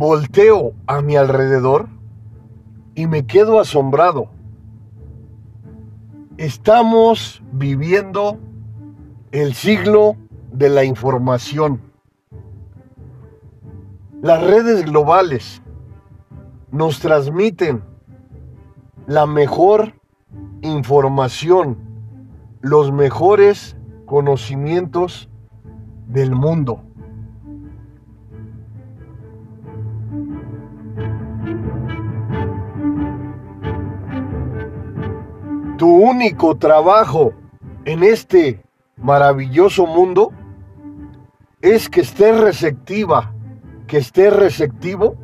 volteo a mi alrededor y me quedo asombrado. Estamos viviendo el siglo de la información. Las redes globales nos transmiten la mejor información, los mejores conocimientos del mundo. Tu único trabajo en este maravilloso mundo es que estés receptiva, que estés receptivo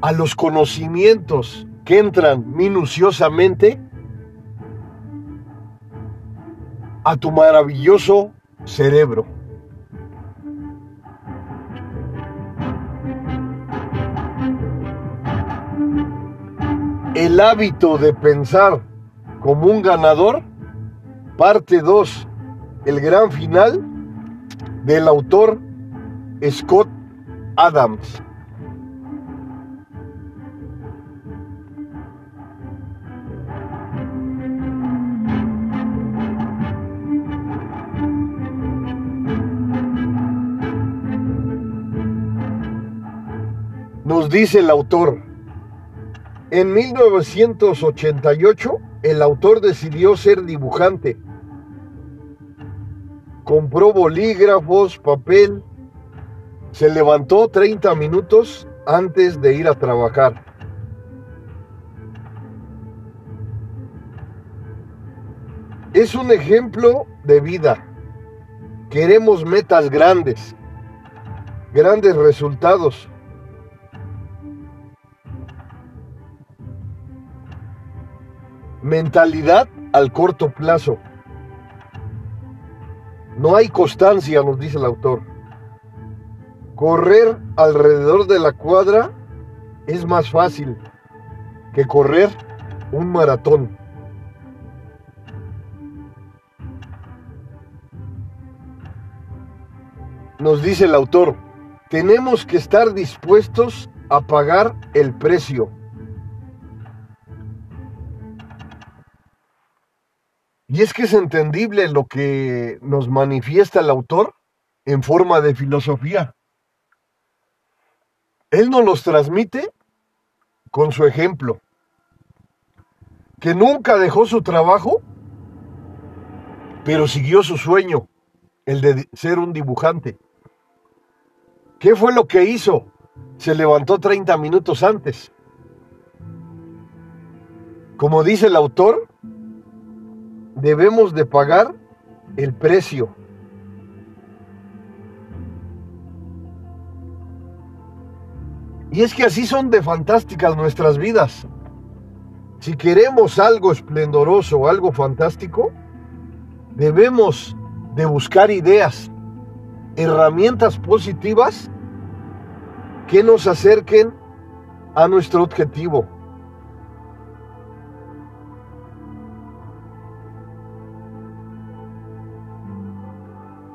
a los conocimientos que entran minuciosamente a tu maravilloso cerebro. El hábito de pensar como un ganador, parte 2, el gran final del autor Scott Adams. Nos dice el autor, en 1988 el autor decidió ser dibujante. Compró bolígrafos, papel, se levantó 30 minutos antes de ir a trabajar. Es un ejemplo de vida. Queremos metas grandes, grandes resultados. Mentalidad al corto plazo. No hay constancia, nos dice el autor. Correr alrededor de la cuadra es más fácil que correr un maratón. Nos dice el autor, tenemos que estar dispuestos a pagar el precio. Y es que es entendible lo que nos manifiesta el autor en forma de filosofía. Él nos los transmite con su ejemplo, que nunca dejó su trabajo, pero siguió su sueño, el de ser un dibujante. ¿Qué fue lo que hizo? Se levantó 30 minutos antes. Como dice el autor, debemos de pagar el precio. Y es que así son de fantásticas nuestras vidas. Si queremos algo esplendoroso, algo fantástico, debemos de buscar ideas, herramientas positivas que nos acerquen a nuestro objetivo.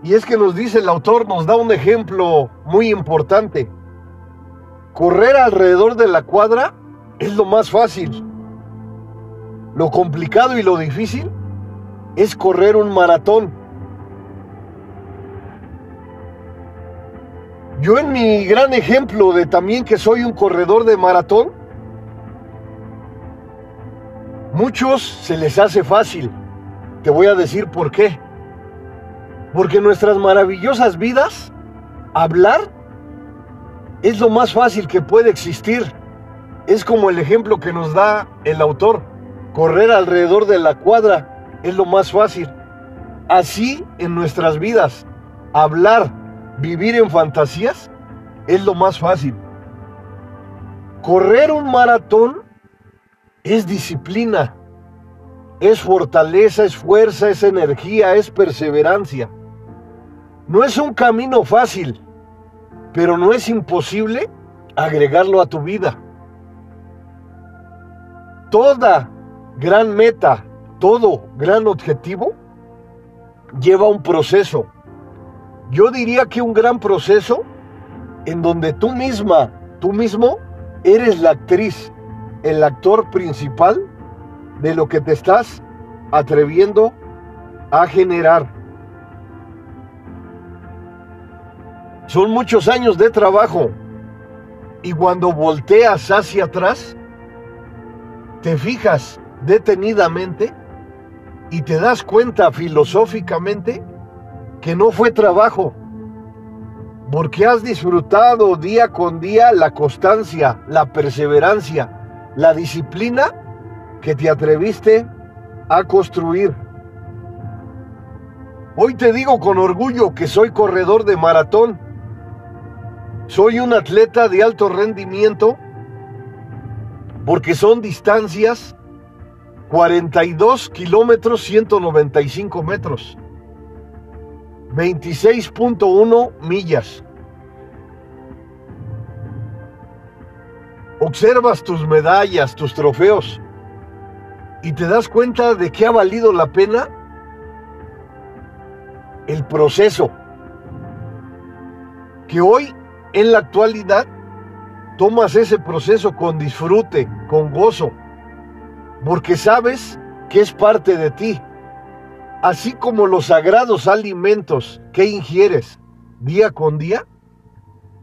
Y es que nos dice el autor, nos da un ejemplo muy importante. Correr alrededor de la cuadra es lo más fácil. Lo complicado y lo difícil es correr un maratón. Yo en mi gran ejemplo de también que soy un corredor de maratón, muchos se les hace fácil. Te voy a decir por qué. Porque nuestras maravillosas vidas, hablar es lo más fácil que puede existir. Es como el ejemplo que nos da el autor. Correr alrededor de la cuadra es lo más fácil. Así en nuestras vidas, hablar, vivir en fantasías es lo más fácil. Correr un maratón es disciplina, es fortaleza, es fuerza, es energía, es perseverancia. No es un camino fácil, pero no es imposible agregarlo a tu vida. Toda gran meta, todo gran objetivo lleva un proceso. Yo diría que un gran proceso en donde tú misma tú mismo eres la actriz, el actor principal de lo que te estás atreviendo a generar. Son muchos años de trabajo y cuando volteas hacia atrás, te fijas detenidamente y te das cuenta filosóficamente que no fue trabajo, porque has disfrutado día con día la constancia, la perseverancia, la disciplina que te atreviste a construir. Hoy te digo con orgullo que soy corredor de maratón. Soy un atleta de alto rendimiento porque son distancias 42 kilómetros 195 metros. 26.1 millas. Observas tus medallas, tus trofeos y te das cuenta de que ha valido la pena el proceso. Que hoy, en la actualidad, tomas ese proceso con disfrute, con gozo, porque sabes que es parte de ti así como los sagrados alimentos que ingieres día con día,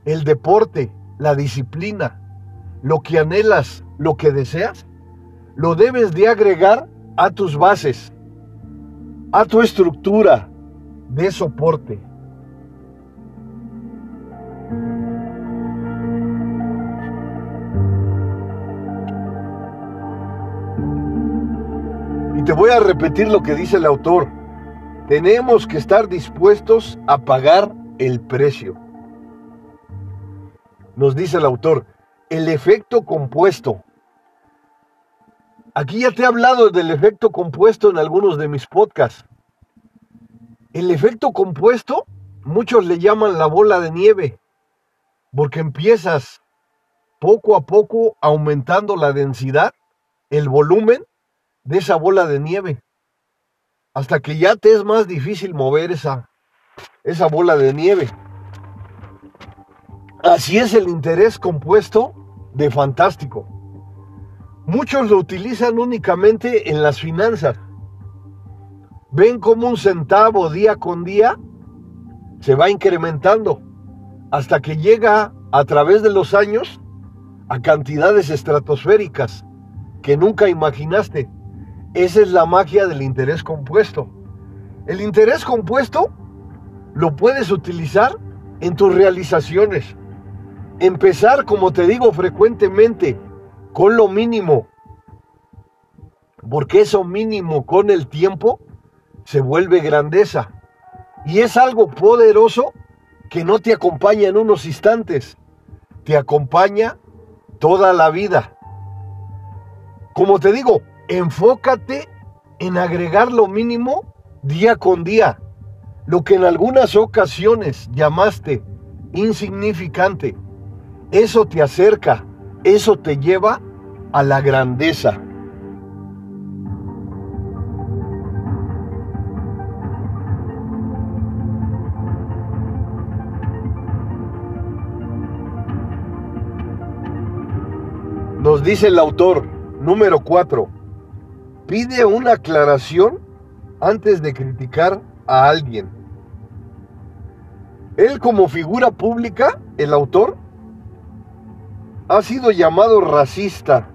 el deporte, la disciplina, lo que anhelas, lo que deseas, lo debes de agregar a tus bases, a tu estructura de soporte. Te voy a repetir lo que dice el autor. Tenemos que estar dispuestos a pagar el precio. Nos dice el autor, el efecto compuesto. Aquí ya te he hablado del efecto compuesto en algunos de mis podcasts. El efecto compuesto, muchos le llaman la bola de nieve, porque empiezas poco a poco aumentando la densidad, el volumen, de esa bola de nieve. Hasta que ya te es más difícil mover esa, esa bola de nieve. Así es el interés compuesto de fantástico. Muchos lo utilizan únicamente en las finanzas. Ven como un centavo día con día se va incrementando hasta que llega a través de los años a cantidades estratosféricas que nunca imaginaste. Esa es la magia del interés compuesto. El interés compuesto lo puedes utilizar en tus realizaciones. Empezar, como te digo frecuentemente, con lo mínimo. Porque eso mínimo con el tiempo se vuelve grandeza. Y es algo poderoso que no te acompaña en unos instantes, te acompaña toda la vida. Como te digo, enfócate en agregar lo mínimo día con día, lo que en algunas ocasiones llamaste insignificante. Eso te acerca, eso te lleva a la grandeza. Nos dice el autor, número 4 pide una aclaración antes de criticar a alguien. Él como figura pública, el autor, ha sido llamado racista.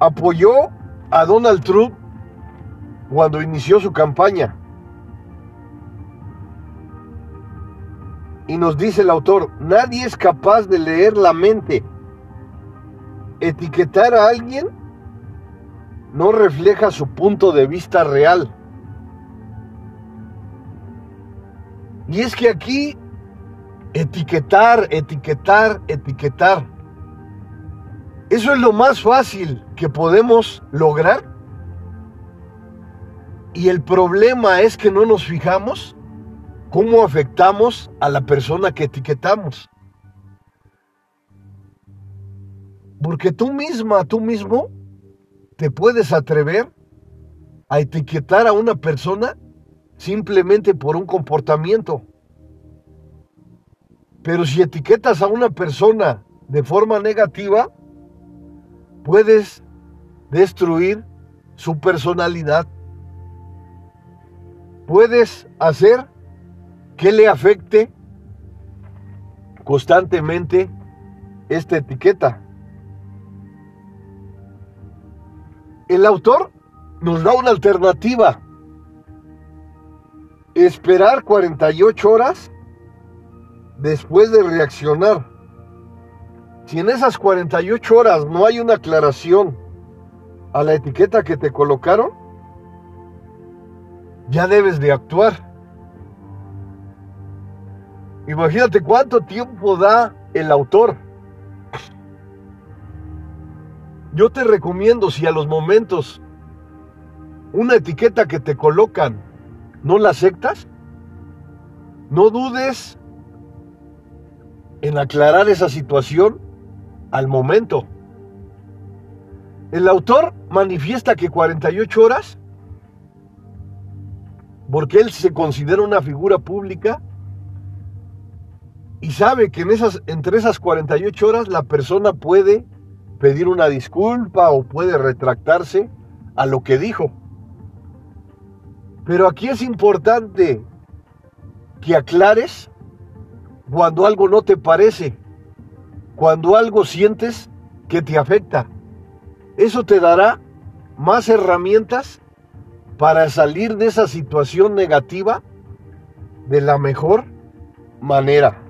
Apoyó a Donald Trump cuando inició su campaña. Y nos dice el autor, nadie es capaz de leer la mente. Etiquetar a alguien no refleja su punto de vista real. Y es que aquí etiquetar, etiquetar, etiquetar. Eso es lo más fácil que podemos lograr. Y el problema es que no nos fijamos cómo afectamos a la persona que etiquetamos. Porque tú misma, tú mismo, te puedes atrever a etiquetar a una persona simplemente por un comportamiento. Pero si etiquetas a una persona de forma negativa, puedes destruir su personalidad. Puedes hacer que le afecte constantemente esta etiqueta. El autor nos da una alternativa. Esperar 48 horas después de reaccionar. Si en esas 48 horas no hay una aclaración a la etiqueta que te colocaron, ya debes de actuar. Imagínate cuánto tiempo da el autor. Yo te recomiendo si a los momentos una etiqueta que te colocan no la aceptas, no dudes en aclarar esa situación al momento. El autor manifiesta que 48 horas, porque él se considera una figura pública y sabe que en esas, entre esas 48 horas la persona puede pedir una disculpa o puede retractarse a lo que dijo. Pero aquí es importante que aclares cuando algo no te parece, cuando algo sientes que te afecta. Eso te dará más herramientas para salir de esa situación negativa de la mejor manera.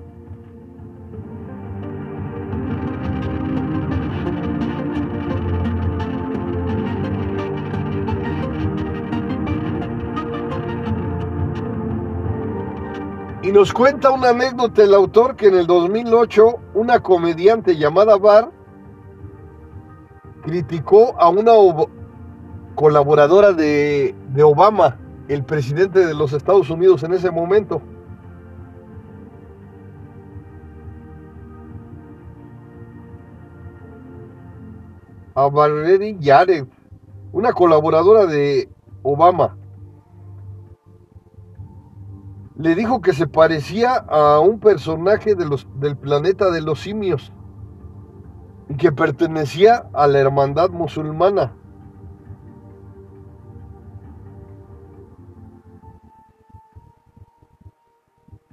Y nos cuenta una anécdota el autor que en el 2008 una comediante llamada Bar criticó a una colaboradora de, Obama, el presidente de los Estados Unidos en ese momento. A Valerie Yared, una colaboradora de Obama le dijo que se parecía a un personaje de los, del planeta de los simios y que pertenecía a la hermandad musulmana.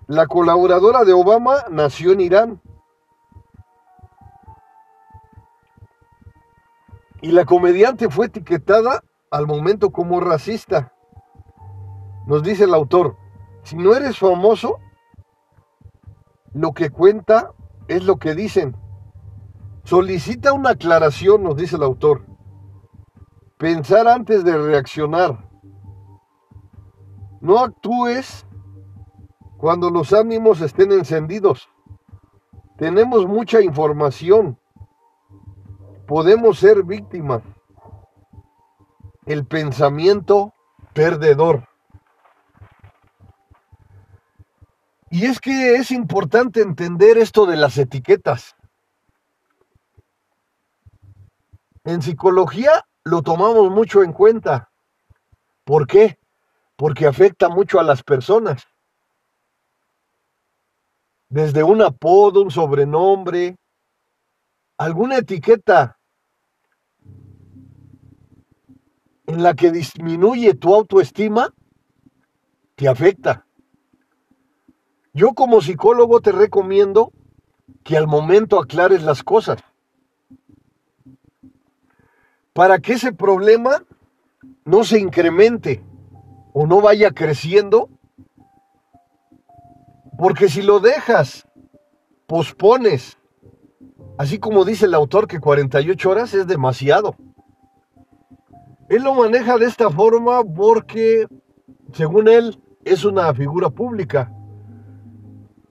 La colaboradora de Obama nació en Irán. Y la comediante fue etiquetada al momento como racista. Nos dice el autor, si no eres famoso, lo que cuenta es lo que dicen. Solicita una aclaración, nos dice el autor. Pensar antes de reaccionar. No actúes cuando los ánimos estén encendidos. Tenemos mucha información. Podemos ser víctimas. El pensamiento perdedor. Y es que es importante entender esto de las etiquetas. En psicología lo tomamos mucho en cuenta. ¿Por qué? Porque afecta mucho a las personas. Desde un apodo, un sobrenombre, alguna etiqueta en la que disminuye tu autoestima, te afecta. Yo como psicólogo te recomiendo que al momento aclares las cosas. Para que ese problema no se incremente o no vaya creciendo. Porque si lo dejas, pospones, así como dice el autor que 48 horas es demasiado. Él lo maneja de esta forma porque, según él, es una figura pública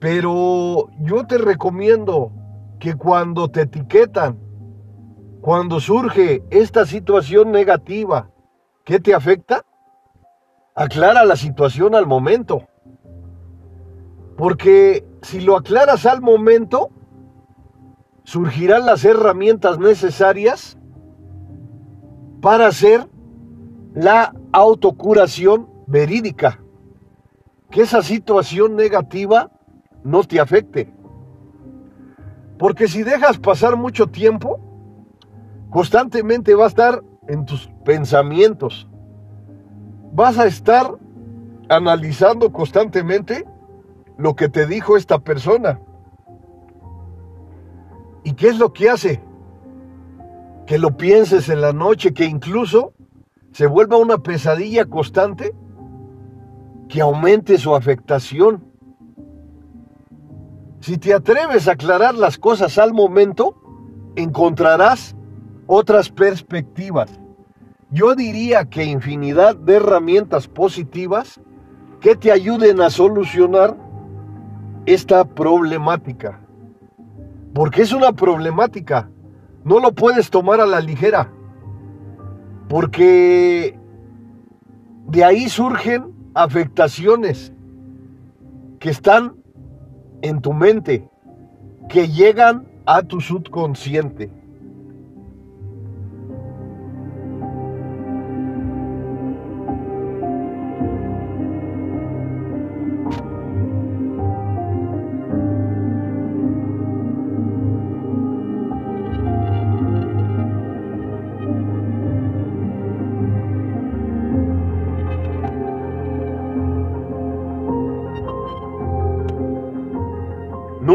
pero yo te recomiendo que cuando te etiquetan, cuando surge esta situación negativa que te afecta, aclara la situación al momento. Porque si lo aclaras al momento, surgirán las herramientas necesarias para hacer la autocuración verídica, que esa situación negativa no te afecte. Porque si dejas pasar mucho tiempo, constantemente va a estar en tus pensamientos. Vas a estar analizando constantemente lo que te dijo esta persona. ¿Y qué es lo que hace? Que lo pienses en la noche, que incluso se vuelva una pesadilla constante, que aumente su afectación. Si te atreves a aclarar las cosas al momento, encontrarás otras perspectivas. Yo diría que infinidad de herramientas positivas que te ayuden a solucionar esta problemática. Porque es una problemática. No lo puedes tomar a la ligera. Porque de ahí surgen afectaciones que están en tu mente, que llegan a tu subconsciente.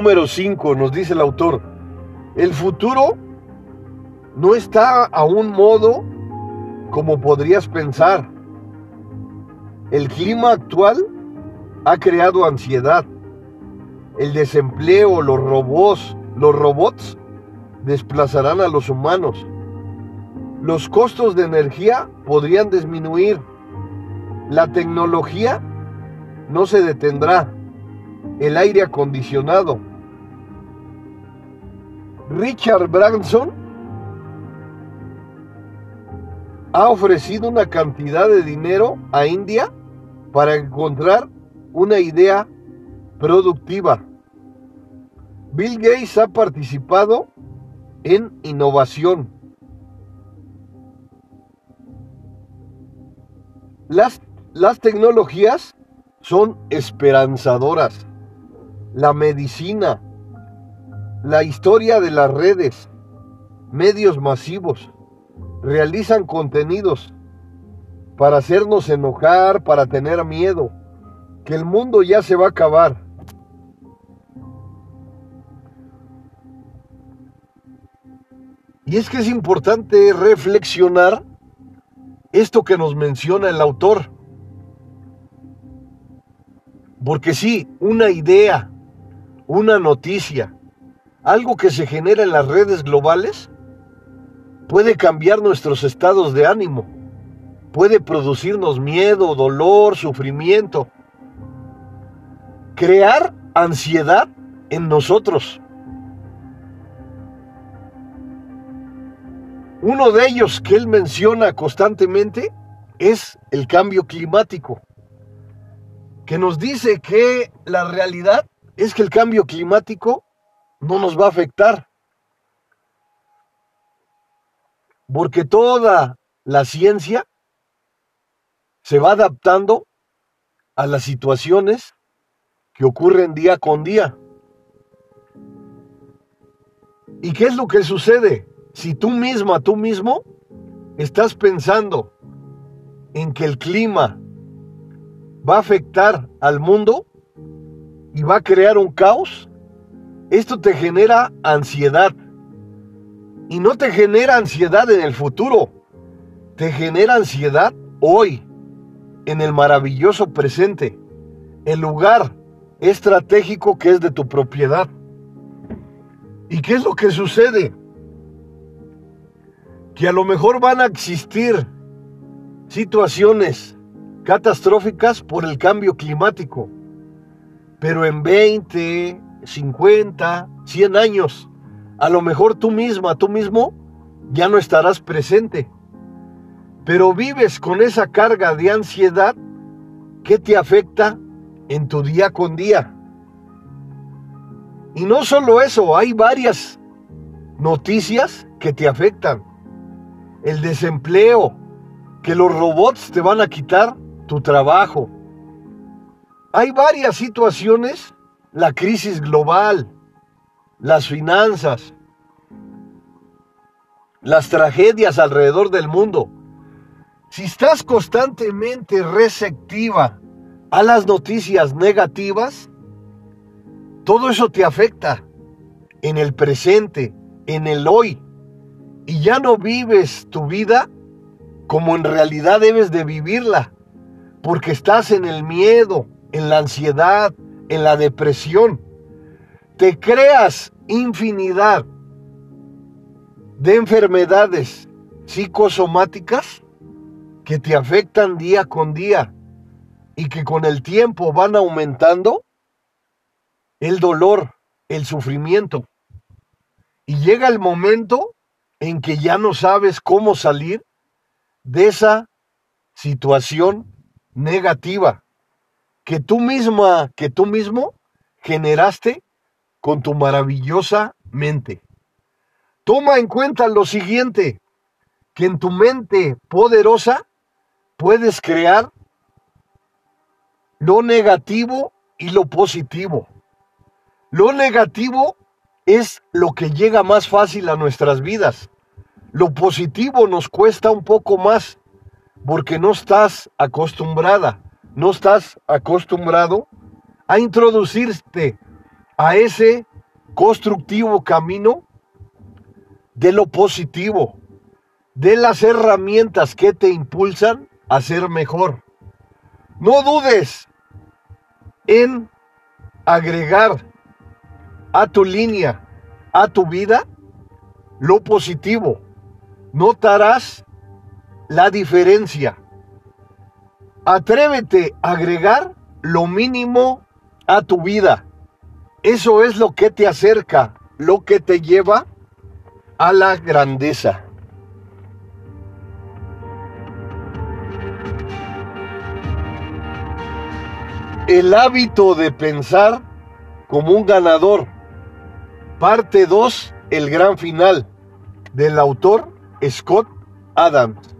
Número 5, nos dice el autor, el futuro no está a un modo como podrías pensar. El clima actual ha creado ansiedad. El desempleo, los robots, los robots desplazarán a los humanos. Los costos de energía podrían disminuir. La tecnología no se detendrá. El aire acondicionado, Richard Branson ha ofrecido una cantidad de dinero a India para encontrar una idea productiva. Bill Gates ha participado en innovación. Las, las tecnologías son esperanzadoras. La medicina, la historia de las redes, medios masivos, realizan contenidos para hacernos enojar, para tener miedo, que el mundo ya se va a acabar. Y es que es importante reflexionar esto que nos menciona el autor. Porque sí, una idea, una noticia, algo que se genera en las redes globales puede cambiar nuestros estados de ánimo, puede producirnos miedo, dolor, sufrimiento, crear ansiedad en nosotros. Uno de ellos que él menciona constantemente es el cambio climático, que nos dice que la realidad es que el cambio climático no nos va a afectar. Porque toda la ciencia se va adaptando a las situaciones que ocurren día con día. ¿Y qué es lo que sucede? Si tú misma, tú mismo, estás pensando en que el clima va a afectar al mundo y va a crear un caos, esto te genera ansiedad. Y no te genera ansiedad en el futuro. Te genera ansiedad hoy, en el maravilloso presente, el lugar estratégico que es de tu propiedad. ¿Y qué es lo que sucede? Que a lo mejor van a existir situaciones catastróficas por el cambio climático, pero en 20, 50, 100 años, a lo mejor tú misma, tú mismo, ya no estarás presente. Pero vives con esa carga de ansiedad que te afecta en tu día con día. Y no solo eso, hay varias noticias que te afectan. El desempleo, que los robots te van a quitar tu trabajo. hay varias situaciones, la crisis global, las finanzas, las tragedias alrededor del mundo. Si estás constantemente receptiva a las noticias negativas, todo eso te afecta en el presente, en el hoy, y ya no vives tu vida como en realidad debes de vivirla, porque estás en el miedo, en la ansiedad, en la depresión. Te creas infinidad de enfermedades psicosomáticas que te afectan día con día y que con el tiempo van aumentando el dolor, el sufrimiento. Y llega el momento en que ya no sabes cómo salir de esa situación negativa que tú misma, que tú mismo generaste con tu maravillosa mente. Toma en cuenta lo siguiente, que en tu mente poderosa puedes crear lo negativo y lo positivo. Lo negativo es lo que llega más fácil a nuestras vidas. Lo positivo nos cuesta un poco más porque no estás acostumbrada, no estás acostumbrado a introducirte a ese constructivo camino de lo positivo, de las herramientas que te impulsan a ser mejor. No dudes en agregar a tu línea, a tu vida, lo positivo. Notarás la diferencia. Atrévete a agregar lo mínimo a tu vida. Eso es lo que te acerca, lo que te lleva a la grandeza. El hábito de pensar como un ganador. Parte 2, el gran final, del autor Scott Adams.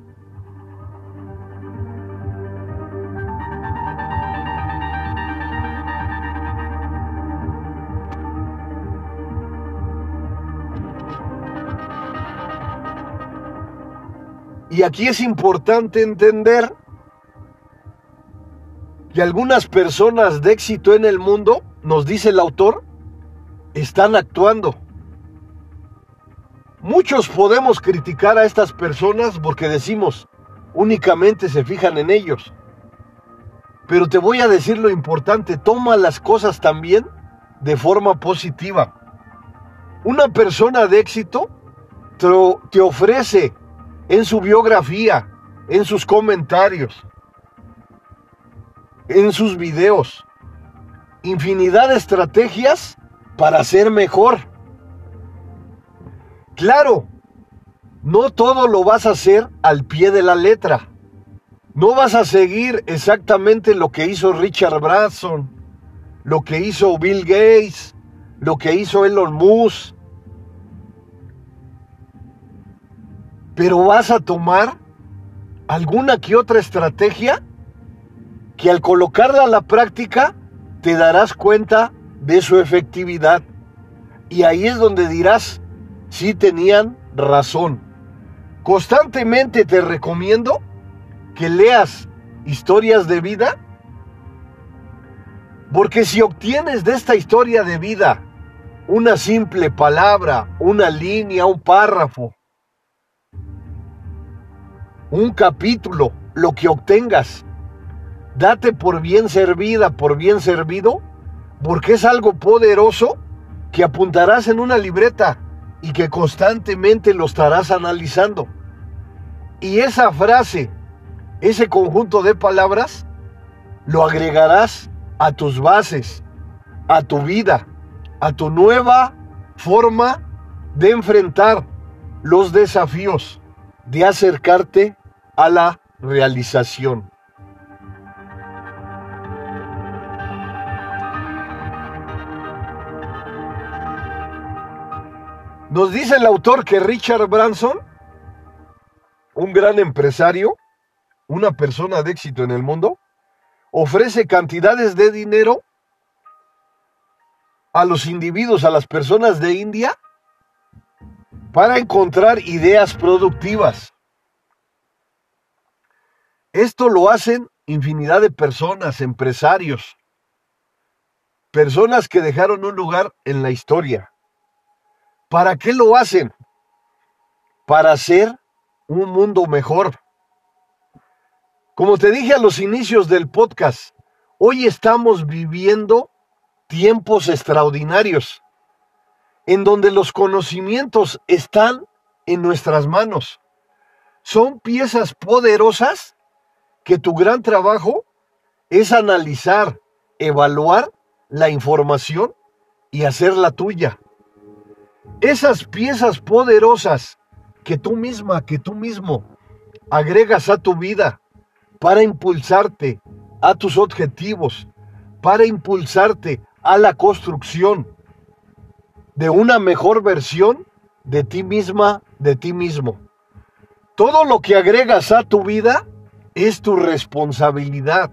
Y aquí es importante entender que algunas personas de éxito en el mundo, nos dice el autor, están actuando. Muchos podemos criticar a estas personas porque decimos, únicamente se fijan en ellos. Pero te voy a decir lo importante, toma las cosas también de forma positiva. Una persona de éxito te ofrece en su biografía, en sus comentarios, en sus videos, infinidad de estrategias para ser mejor. Claro, no todo lo vas a hacer al pie de la letra. No vas a seguir exactamente lo que hizo Richard Branson, lo que hizo Bill Gates, lo que hizo Elon Musk, pero vas a tomar alguna que otra estrategia que al colocarla a la práctica te darás cuenta de su efectividad. Y ahí es donde dirás, si tenían razón. Constantemente te recomiendo que leas historias de vida, porque si obtienes de esta historia de vida una simple palabra, una línea, un párrafo, un capítulo, lo que obtengas. Date por bien servida, por bien servido, porque es algo poderoso que apuntarás en una libreta y que constantemente lo estarás analizando. Y esa frase, ese conjunto de palabras, lo agregarás a tus bases, a tu vida, a tu nueva forma de enfrentar los desafíos, de acercarte a la realización. Nos dice el autor que Richard Branson, un gran empresario, una persona de éxito en el mundo, ofrece cantidades de dinero a los individuos, a las personas de India, para encontrar ideas productivas. Esto lo hacen infinidad de personas, empresarios, personas que dejaron un lugar en la historia. ¿Para qué lo hacen? Para hacer un mundo mejor. Como te dije a los inicios del podcast, hoy estamos viviendo tiempos extraordinarios, en donde los conocimientos están en nuestras manos. Son piezas poderosas que tu gran trabajo es analizar, evaluar la información y hacerla tuya. Esas piezas poderosas que tú misma, que tú mismo agregas a tu vida para impulsarte a tus objetivos, para impulsarte a la construcción de una mejor versión de ti misma, de ti mismo. Todo lo que agregas a tu vida es tu responsabilidad.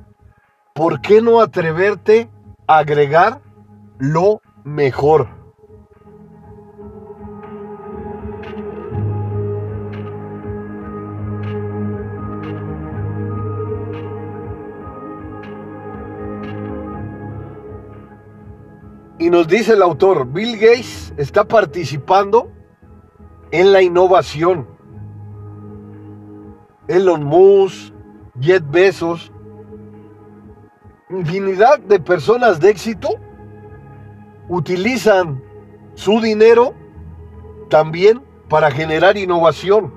¿Por qué no atreverte a agregar lo mejor? Y nos dice el autor, Bill Gates está participando en la innovación. Elon Musk, Jet Bezos, infinidad de personas de éxito utilizan su dinero también para generar innovación.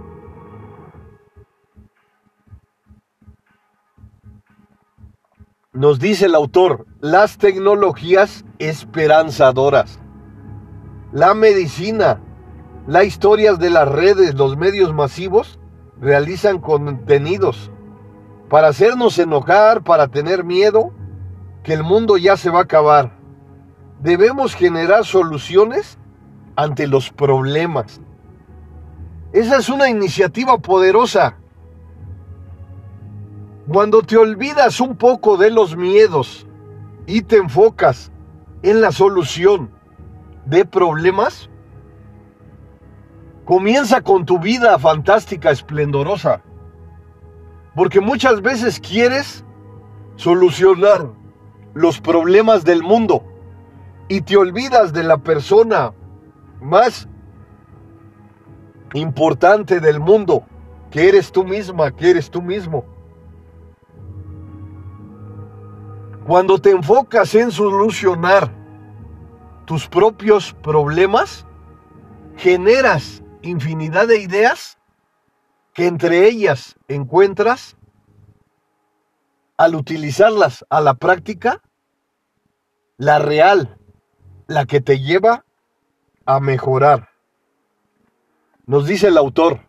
Nos dice el autor, las tecnologías esperanzadoras, la medicina, las historias de las redes, los medios masivos realizan contenidos para hacernos enojar, para tener miedo, que el mundo ya se va a acabar. Debemos generar soluciones ante los problemas. Esa es una iniciativa poderosa cuando te olvidas un poco de los miedos y te enfocas en la solución de problemas, comienza con tu vida fantástica, esplendorosa. Porque muchas veces quieres solucionar los problemas del mundo y te olvidas de la persona más importante del mundo, que eres tú misma, que eres tú mismo. Cuando te enfocas en solucionar tus propios problemas, generas infinidad de ideas que entre ellas encuentras al utilizarlas a la práctica, la real, la que te lleva a mejorar. Nos dice el autor,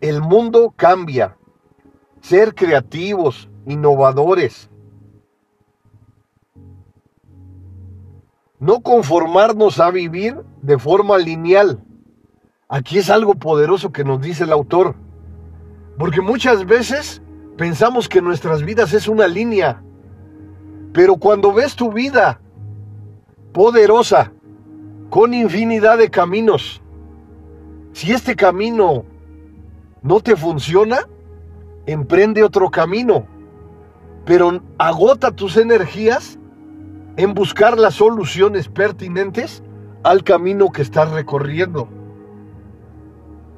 el mundo cambia. Ser creativos, innovadores, No conformarnos a vivir de forma lineal. Aquí es algo poderoso que nos dice el autor. Porque muchas veces pensamos que nuestras vidas es una línea. Pero cuando ves tu vida poderosa, con infinidad de caminos, si este camino no te funciona, emprende otro camino. Pero agota tus energías en buscar las soluciones pertinentes al camino que estás recorriendo.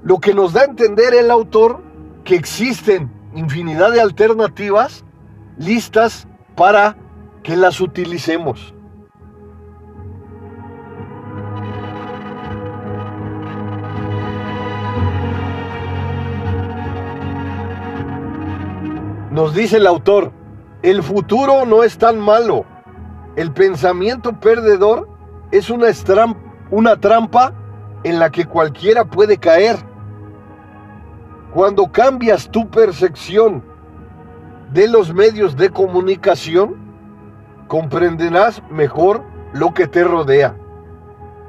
Lo que nos da a entender el autor que existen infinidad de alternativas listas para que las utilicemos. Nos dice el autor, el futuro no es tan malo el pensamiento perdedor es una, una trampa en la que cualquiera puede caer. Cuando cambias tu percepción de los medios de comunicación, comprenderás mejor lo que te rodea.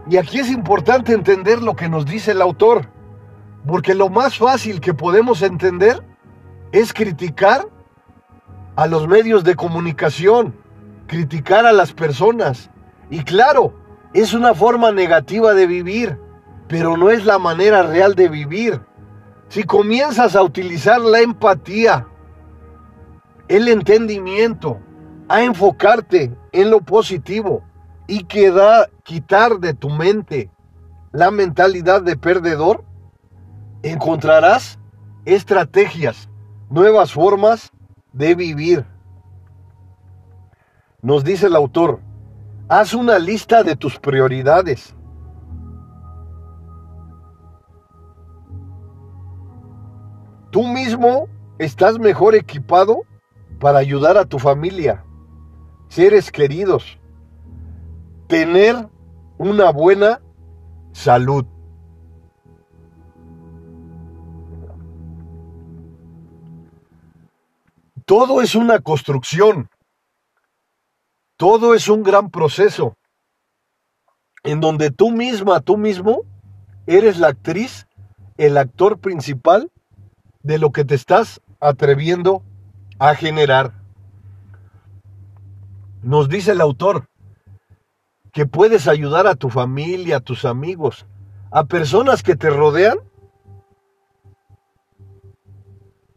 Y aquí es importante entender lo que nos dice el autor, porque lo más fácil que podemos entender es criticar a los medios de comunicación, criticar a las personas. Y claro, es una forma negativa de vivir, pero no es la manera real de vivir. Si comienzas a utilizar la empatía, el entendimiento, a enfocarte en lo positivo y queda, quitar de tu mente la mentalidad de perdedor, encontrarás estrategias, nuevas formas de vivir. Nos dice el autor, haz una lista de tus prioridades. Tú mismo estás mejor equipado para ayudar a tu familia, seres queridos, tener una buena salud. Todo es una construcción. Todo es un gran proceso en donde tú misma, tú mismo, eres la actriz, el actor principal de lo que te estás atreviendo a generar. Nos dice el autor que puedes ayudar a tu familia, a tus amigos, a personas que te rodean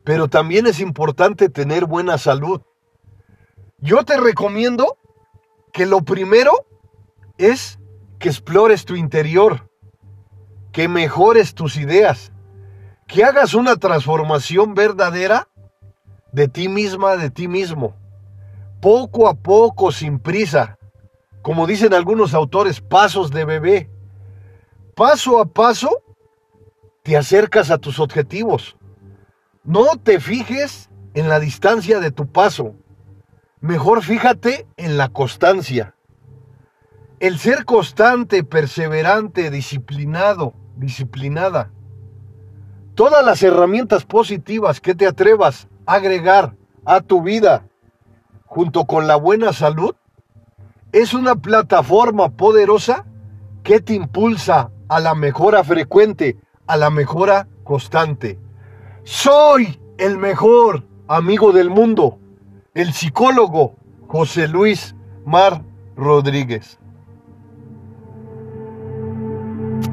pero también es importante tener buena salud. Yo te recomiendo que lo primero es que explores tu interior, que mejores tus ideas, que hagas una transformación verdadera de ti misma, de ti mismo, poco a poco, sin prisa, como dicen algunos autores, pasos de bebé. Paso a paso te acercas a tus objetivos. No te fijes en la distancia de tu paso. Mejor fíjate en la constancia. El ser constante, perseverante, disciplinado, disciplinada. Todas las herramientas positivas que te atrevas a agregar a tu vida junto con la buena salud es una plataforma poderosa que te impulsa a la mejora frecuente, a la mejora constante. Soy el mejor amigo del mundo, el psicólogo José Luis Mar Rodríguez.